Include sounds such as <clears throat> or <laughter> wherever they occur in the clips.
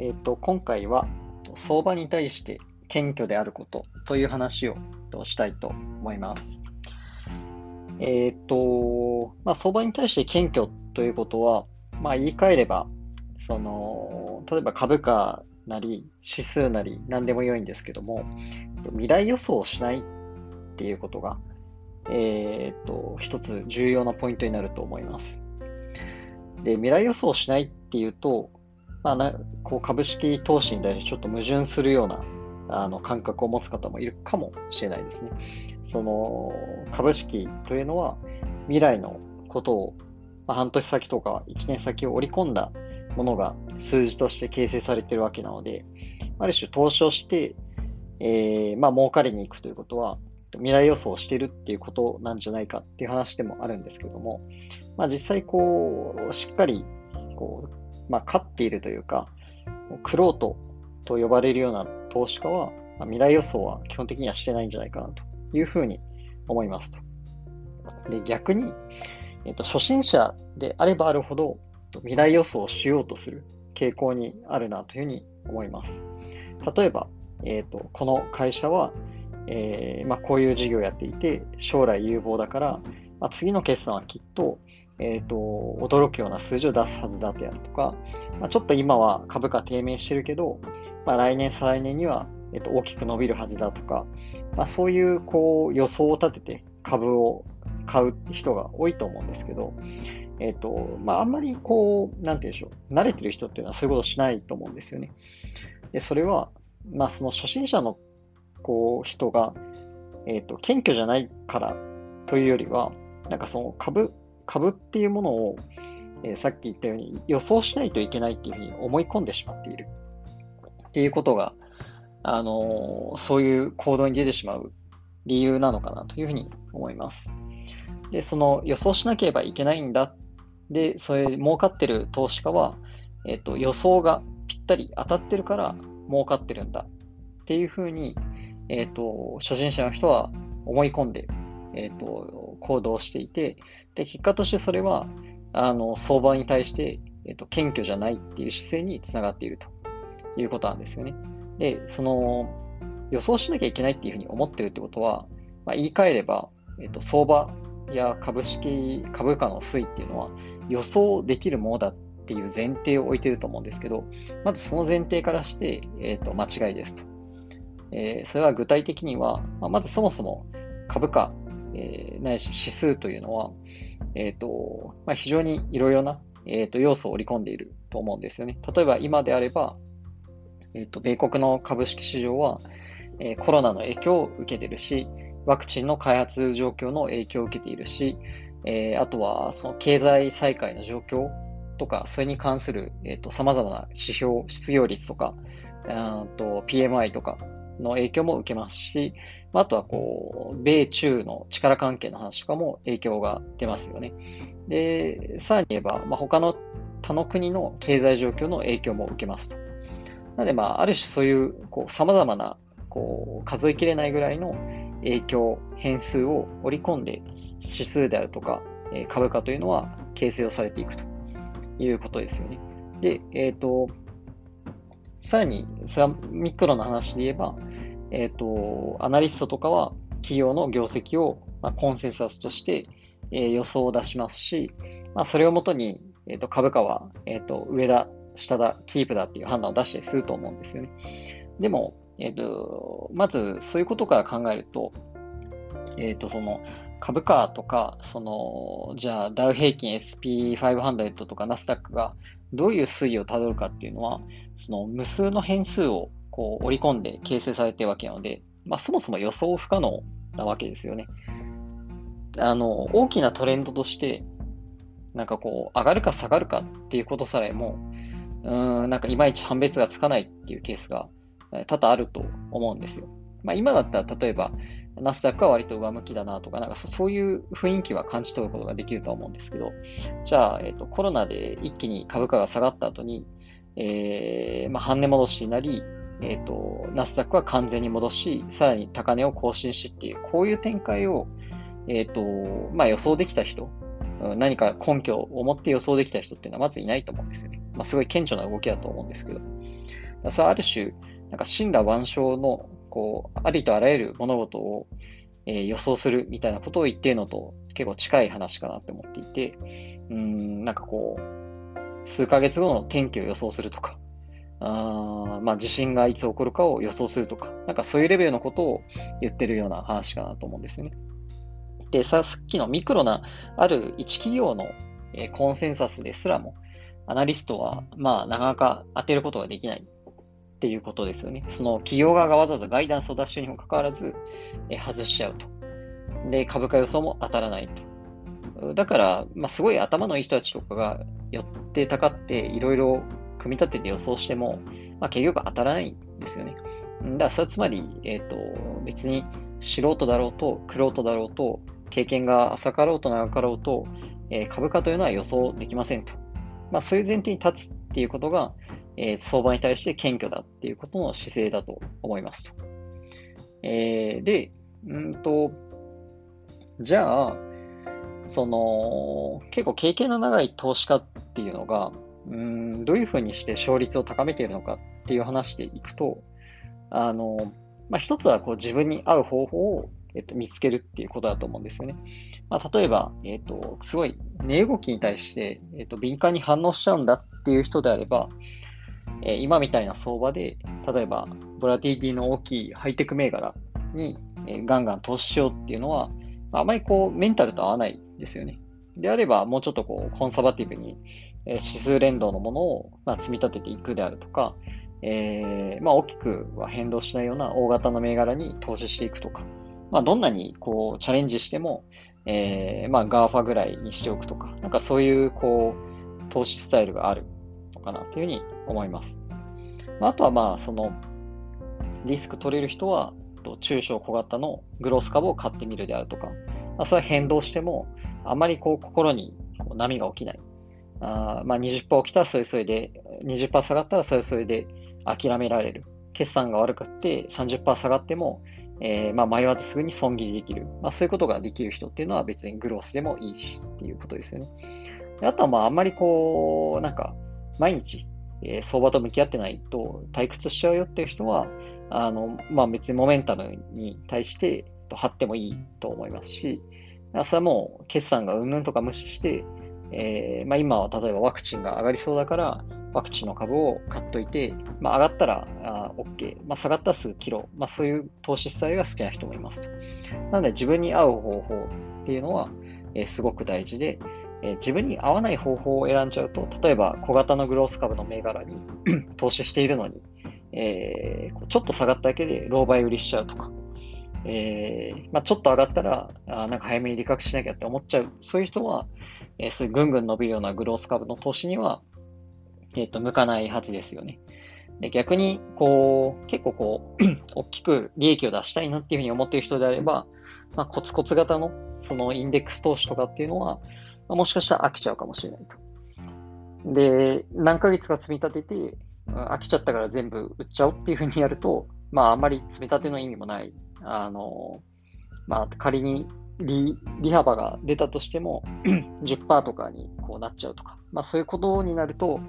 えっ、と、今回は相場に対して謙虚であることという話をしたいと思います。えっ、と、まあ、相場に対して謙虚ということは、まあ、言い換えれば、その、例えば株価なり、指数なり、何でも良いんですけども、未来予想をしないっていうことが、えっ、と、一つ重要なポイントになると思います。で、未来予想をしないっていうと、まあな、こう株式投資に対してちょっと矛盾するようなあの感覚を持つ方もいるかもしれないですね。その株式というのは未来のことを、まあ、半年先とか1年先を織り込んだものが数字として形成されているわけなので、ある種投資をして、えー、まあ儲かりに行くということは、未来予想をしているっていうことなんじゃないかっていう話でもあるんですけども、まあ実際こう、しっかりこうまあ、勝っているというか、クロートと呼ばれるような投資家は、まあ、未来予想は基本的にはしてないんじゃないかなというふうに思いますと。で逆に、えっと、初心者であればあるほど未来予想をしようとする傾向にあるなというふうに思います。例えば、えっと、この会社は、えーまあ、こういう事業をやっていて将来有望だから、まあ、次の決算はきっとえっ、ー、と、驚くような数字を出すはずだであるとか、まあ、ちょっと今は株価低迷してるけど、まあ、来年、再来年には、えー、と大きく伸びるはずだとか、まあ、そういうこう予想を立てて株を買う人が多いと思うんですけど、えっ、ー、と、まあ、あんまりこう、なんて言うんでしょう、慣れてる人っていうのはそういうことしないと思うんですよね。で、それは、まあ、その初心者のこう人が、えっ、ー、と、謙虚じゃないからというよりは、なんかその株株っていうものを、えー、さっき言ったように予想しないといけないっていうふうに思い込んでしまっているっていうことが、あのー、そういう行動に出てしまう理由なのかなというふうに思います。で、その予想しなければいけないんだ。で、それ儲かってる投資家は、えっ、ー、と、予想がぴったり当たってるから儲かってるんだっていうふうに、えっ、と、初心者の人は思い込んでえっ、と、行動していて、で、結果としてそれは、あの、相場に対して、えっ、と、謙虚じゃないっていう姿勢につながっているということなんですよね。で、その、予想しなきゃいけないっていうふうに思ってるってことは、まあ、言い換えれば、えっ、と、相場や株式、株価の推移っていうのは予想できるものだっていう前提を置いてると思うんですけど、まずその前提からして、えっ、と、間違いですと。えそれは具体的には、まあ、まずそもそも株価えー、ないし指数というのは、え、ー、と、まあ、非常にいろいろな、えーと、要素を織り込んでいると思うんですよね。例えば今であれば、え、ー、と、米国の株式市場は、えコロナの影響を受けているし、ワクチンの開発状況の影響を受けているし、えあとはその経済再開の状況とか、それに関する、えーと、様々な指標、失業率とか、と PMI とか、の影響も受けますし、あとはこう、米中の力関係の話とかも影響が出ますよね。で、さらに言えば、まあ、他の他の国の経済状況の影響も受けますと。なので、まあ、ある種そういう、こう、様々な、こう、数えきれないぐらいの影響、変数を織り込んで、指数であるとか、株価というのは形成をされていくということですよね。で、えっ、ー、と、さらに、それはミクロの話で言えば、えっ、ー、と、アナリストとかは企業の業績を、まあ、コンセンサスとして、えー、予想を出しますし、まあ、それをもとに、えーと、株価は、えーと、上だ、下だ、キープだっていう判断を出したりすると思うんですよね。でも、えっ、ー、と、まずそういうことから考えると、えっ、ー、と、その株価とか、その、じゃあダウ平均 SP500 とかナスダックがどういう推移をたどるかっていうのは、その無数の変数をこう織り込んで形成されてるわけなので、まあ、そもそも予想不可能なわけですよね。あの、大きなトレンドとして、なんかこう、上がるか下がるかっていうことさえも、うん、なんかいまいち判別がつかないっていうケースが多々あると思うんですよ。まあ今だったら例えば、ナスダックは割と上向きだなとか、なんかそういう雰囲気は感じ取ることができると思うんですけど、じゃあ、え、ー、と、コロナで一気に株価が下がった後に、えー、まあ、半値戻しになり、え、ー、と、ナスダックは完全に戻し、さらに高値を更新しっていう、こういう展開を、え、ー、と、まあ、予想できた人、何か根拠を持って予想できた人っていうのはまずいないと思うんですよね。まあ、すごい顕著な動きだと思うんですけど。それある種、なんか神羅万象の、こう、ありとあらゆる物事を、えー、予想するみたいなことを言っているのと結構近い話かなって思っていて、うん、なんかこう、数ヶ月後の天気を予想するとか、あまあ、地震がいつ起こるかを予想するとか、なんかそういうレベルのことを言ってるような話かなと思うんですね。で、さっきのミクロなある一企業の、えー、コンセンサスですらも、アナリストは、まあ、なかなか当てることができないっていうことですよね。その企業側がわざわざガイダンスを出してるにもかかわらず、えー、外しちゃうと。で、株価予想も当たらないと。だから、まあ、すごい頭のいい人たちとかが寄ってたかって、いろいろ組み立てて予想しても、まあ、結局当たらないんですよね。だからそれはつまり、え、ー、と、別に素人だろうと、玄人だろうと、経験が浅かろうと長かろうと、えー、株価というのは予想できませんと。まあ、そういう前提に立つっていうことが、えー、相場に対して謙虚だっていうことの姿勢だと思いますと。えー、で、うんと、じゃあ、その、結構経験の長い投資家っていうのが、うんどういうふうにして勝率を高めているのかっていう話でいくと、あの、まあ、一つはこう自分に合う方法を、えっと、見つけるっていうことだと思うんですよね。まあ、例えば、えっと、すごい値動きに対して、えっと、敏感に反応しちゃうんだっていう人であれば、え、今みたいな相場で、例えば、ボラティティの大きいハイテク銘柄に、え、ガンガン投資しようっていうのは、あまりこう、メンタルと合わないですよね。であれば、もうちょっとこう、コンサバティブに、え指数連動のものを、ま積み立てていくであるとか、えー、まあ、大きくは変動しないような大型の銘柄に投資していくとか、まあ、どんなにこうチャレンジしても、えー、まあ、GAFA ぐらいにしておくとか、なんかそういうこう投資スタイルがあるのかなというふうに思います。まあ、あとはまあ、そのリスク取れる人は、中小小型のグロース株を買ってみるであるとか、まあ、それは変動しても、あまりこう心にこう波が起きない。あまあ20%起きたらそれそれで、20%下がったらそれそれで諦められる。決算が悪くて30%下がっても、えー、まあ迷わずすぐに損切りできる。まあそういうことができる人っていうのは別にグロースでもいいしっていうことですよね。あとはまああんまりこう、なんか毎日、え、相場と向き合ってないと退屈しちゃうよっていう人は、あの、まあ別にモメンタムに対してと張ってもいいと思いますし、それはもう決算がうんぬんとか無視して、えー、まあ、今は例えばワクチンが上がりそうだから、ワクチンの株を買っといて、まあ、上がったらあ OK、まあ、下がったらすぐ切ろう、まあ、そういう投資スタイルが好きな人もいますと。なので自分に合う方法っていうのは、えー、すごく大事で、えー、自分に合わない方法を選んじゃうと、例えば小型のグロース株の銘柄に <clears throat> 投資しているのに、えー、ちょっと下がっただけで狼狽売りしちゃうとか、えー、まあ、ちょっと上がったら、あなんか早めに利確しなきゃって思っちゃう。そういう人は、えー、そういうぐんぐん伸びるようなグロース株の投資には、えっ、ー、と、向かないはずですよね。で逆に、こう、結構こう、<clears throat> 大きく利益を出したいなっていうふうに思っている人であれば、まあ、コツコツ型の、そのインデックス投資とかっていうのは、もしかしたら飽きちゃうかもしれないと。で、何ヶ月か積み立てて、飽きちゃったから全部売っちゃおうっていうふうにやると、まあ、あんまり積み立ての意味もないあの、まあ、仮に利利幅が出たとしても10%とかにこうなっちゃうとか、まあ、そういうことになると、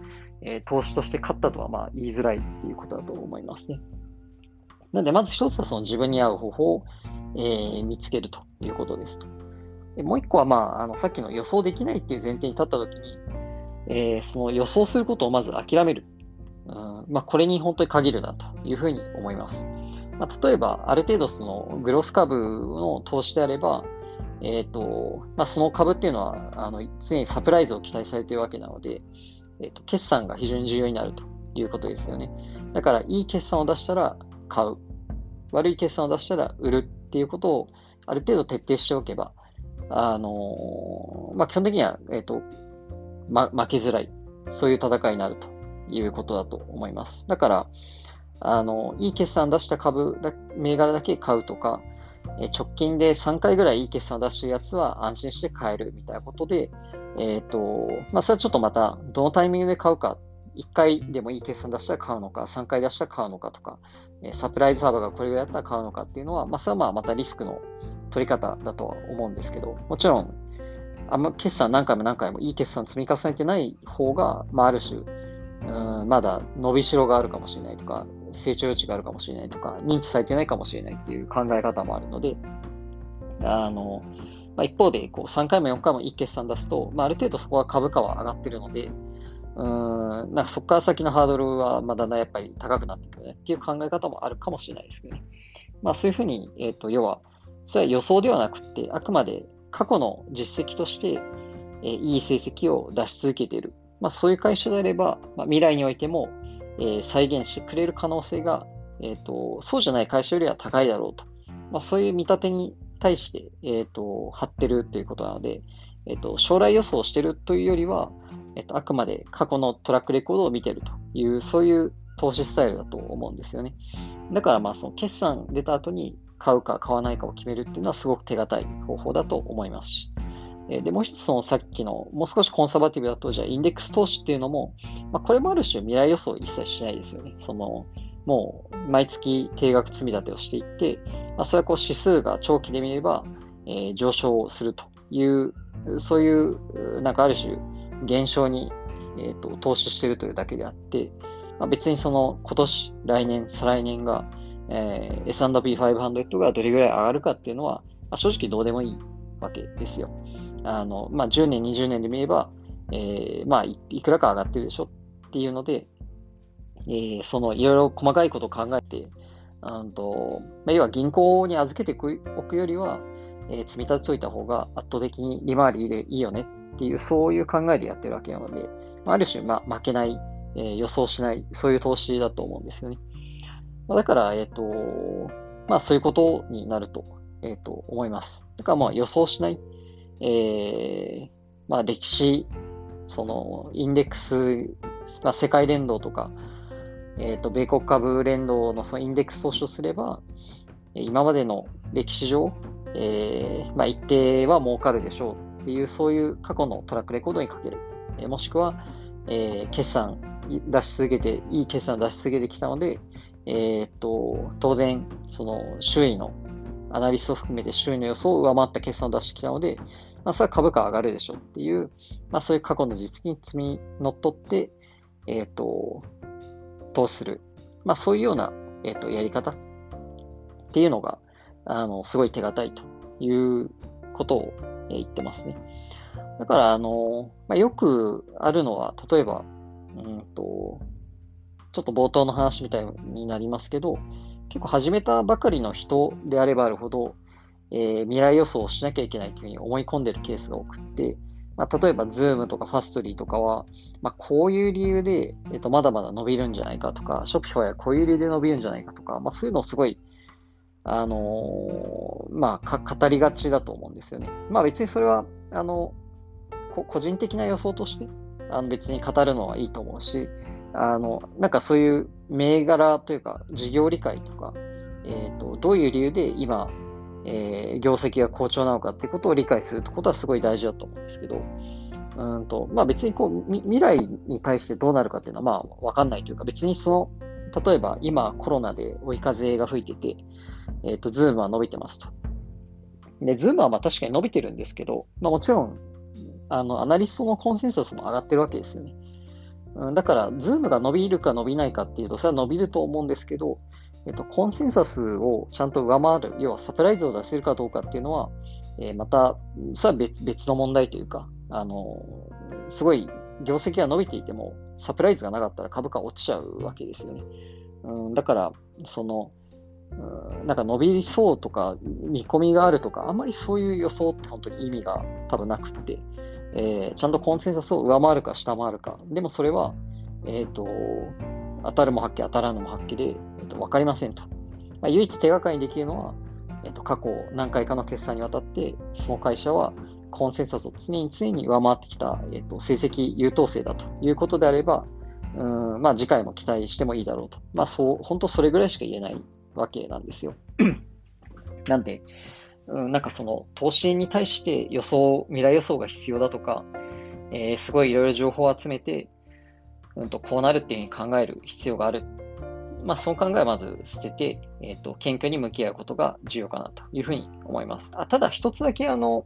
えー、投資として勝ったとはまあ言いづらいっていうことだと思いますね。なので、まず一つはその自分に合う方法を、えー、見つけるということですと。でもう一個は、まあ、あのさっきの予想できないっていう前提に立ったときに、えー、その予想することをまず諦める。うんまあ、これに本当に限るなというふうに思います。まあ、例えば、ある程度そのグロス株の投資であれば、えっ、ー、と、まあ、その株っていうのは、あの、常にサプライズを期待されているわけなので、えっ、ー、と、決算が非常に重要になるということですよね。だから、いい決算を出したら買う。悪い決算を出したら売るっていうことを、ある程度徹底しておけば、あのまあ、基本的には、えっ、ー、と、ま、負けづらい。そういう戦いになるということだと思います。だから、あの、いい決算出した株だ、銘柄だけ買うとか、え直近で3回ぐらいいい決算出してるやつは安心して買えるみたいなことで、えっ、ー、と、まあ、それはちょっとまた、どのタイミングで買うか、1回でもいい決算出したら買うのか、3回出したら買うのかとか、えサプライズ幅がこれぐらいだったら買うのかっていうのは、まあ、それはまあまたリスクの取り方だとは思うんですけど、もちろん、あんま決算何回も何回もいい決算積み重ねてない方が、まあ、ある種、うん、まだ伸びしろがあるかもしれないとか、成長余地があるかもしれないとか、認知されてないかもしれないっていう考え方もあるので、あの、まあ、一方で、こう、3回も4回もいい決算出すと、まあ、ある程度そこは株価は上がってるので、うん、なんかそこから先のハードルは、まだだやっぱり高くなってくるねっていう考え方もあるかもしれないですけどね。まあ、そういうふうに、えっ、ー、と、要は、それは予想ではなくて、あくまで過去の実績として、えー、いい成績を出し続けている。まあ、そういう会社であれば、まあ、未来においても、え、再現してくれる可能性が、えーと、そうじゃない会社よりは高いだろうと。まあ、そういう見立てに対して、えーと、張ってるということなので、えーと、将来予想してるというよりは、えー、とあくまで過去のトラックレコードを見てるという、そういう投資スタイルだと思うんですよね。だからまあその決算出た後に買うか買わないかを決めるっていうのはすごく手堅い方法だと思いますし。で、もう一つのさっきのもう少しコンサバティブだと、じゃあインデックス投資っていうのも、まあ、これもある種未来予想一切しないですよね。その、もう毎月定額積み立てをしていって、まあ、それはこう指数が長期で見れば、えー、上昇するという、そういう、なんかある種現象に、えーと、投資しているというだけであって、まあ、別にその今年、来年、再来年が、えー、S&P500 がどれぐらい上がるかっていうのは、まあ、正直どうでもいいわけですよ。あの、まあ、10年、20年で見れば、えー、まあい、くらか上がってるでしょっていうので、えー、そのいろいろ細かいことを考えて、あとまあ、要は銀行に預けておくよりは、えー、積み立てといた方が圧倒的に利回りでいいよねっていう、そういう考えでやってるわけなので、まあ、ある種、まあ、負けない、えー、予想しない、そういう投資だと思うんですよね。まあ、だから、えっ、ー、と、まあそういうことになると、えっ、と、思います。だからまあ予想しない、えー、まあ歴史、その、インデックス、まあ、世界連動とか、えっ、ー、と、米国株連動のそのインデックス投資をすれば、今までの歴史上、えー、まあ、一定は儲かるでしょうっていう、そういう過去のトラックレコードにかける。えー、もしくは、えー、決算出し続けて、いい決算を出し続けてきたので、えっと、当然、その周囲のアナリスト含めて周囲の予想を上回った決算を出してきたので、まあ、それは株価上がるでしょうっていう、まあ、そういう過去の実績に積み乗っ取って、えっ、と、投資する。まあ、そういうような、えっ、と、やり方っていうのが、あの、すごい手堅いということを、言ってますね。だから、あの、まあ、よくあるのは、例えば、うんと、ちょっと冒頭の話みたいになりますけど、結構始めたばかりの人であればあるほど、えー、未来予想をしなきゃいけないというふうに思い込んでるケースが多くて、まあ、例えば Zoom とか Fastly とかは、まあ、こういう理由で、えー、とまだまだ伸びるんじゃないかとか、Shopify はこういう理由で伸びるんじゃないかとか、まあ、そういうのをすごい、あのー、まあ、語りがちだと思うんですよね。まあ別にそれは、あの、個人的な予想として、あの別に語るのはいいと思うし、あの、なんかそういう銘柄というか、事業理解とか、えっ、ー、と、どういう理由で今、えー、業績が好調なのかってことを理解するってことはすごい大事だと思うんですけど、うんと、まあ別にこう、未来に対してどうなるかっていうのはまあわかんないというか、別にその、例えば今コロナで追い風が吹いてて、えっ、ー、と、 Zoom は伸びてますと。で、 Zoom はまあ確かに伸びてるんですけど、まあもちろん、あの、アナリストのコンセンサスも上がってるわけですよね。うん、だから、 Zoom が伸びるか伸びないかっていうと、それは伸びると思うんですけど、えっと、コンセンサスをちゃんと上回る、要はサプライズを出せるかどうかっていうのは、えー、また、それは別別の問題というか、あの、すごい業績が伸びていても、サプライズがなかったら株価落ちちゃうわけですよね。うん、だから、その、なんか伸びそうとか、見込みがあるとか、あんまりそういう予想って本当に意味が多分なくって、えー、ちゃんとコンセンサスを上回るか下回るか。でもそれは、えっ、ー、と、当たるも発揮、当たらぬも発揮で、えーと、分かりませんと。まあ、唯一手がかりにできるのは、えーと、過去何回かの決算にわたって、その会社はコンセンサスを常に常に上回ってきた、えーと、成績優等生だということであれば、うんまあ、次回も期待してもいいだろうと。まあ、そう、本当それぐらいしか言えないわけなんですよ。<clears throat> なんで、うん、なんかその投資に対して予想、未来予想が必要だとか、えー、すごいいろいろ情報を集めて、うんと、こうなるっていうふうに考える必要がある。まあ、その考えはまず捨てて、えっ、ー、と、謙虚に向き合うことが重要かなというふうに思います。あただ、一つだけあの、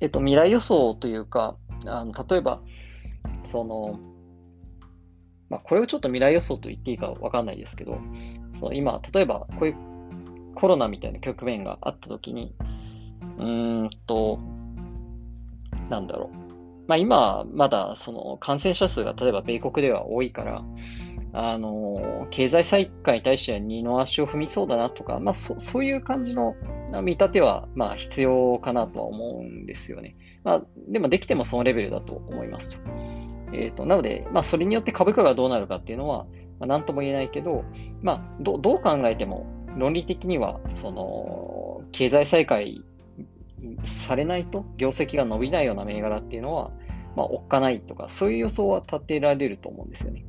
えっ、ー、と、未来予想というか、あの例えば、その、まあ、これをちょっと未来予想と言っていいかわかんないですけど、その今、例えばこういうコロナみたいな局面があったときに、うーんと、なんだろう。まあ今、まだその感染者数が例えば米国では多いから、あの、経済再開に対しては二の足を踏みそうだなとか、まあそそういう感じの見立ては、まあ必要かなとは思うんですよね。まあでもできてもそのレベルだと思いますと。えっ、ー、と、なので、まあそれによって株価がどうなるかっていうのは、まあ、なんとも言えないけど、まあどどう考えても論理的には、その、経済再開されないと業績が伸びないような銘柄っていうのは、まあ、おっかないとか、そういう予想は立てられると思うんですよね。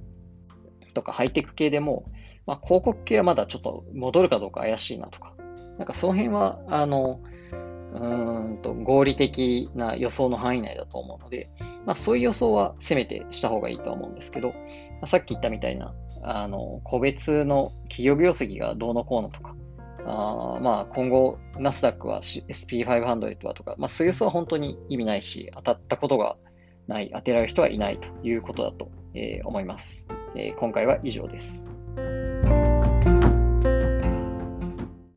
とか、ハイテク系でも、まあ、広告系はまだちょっと戻るかどうか怪しいなとか、なんかその辺は、あの、うんと合理的な予想の範囲内だと思うので、まあ、そういう予想はせめてした方がいいと思うんですけど、まあ、さっき言ったみたいな、あの、個別の企業業績がどうのこうのとか、あまあ今後、ナスダックは SP500 はとか、まあそういう予想は本当に意味ないし、当たったことがない、当てられる人はいないということだと、えー、思います、えー。今回は以上です。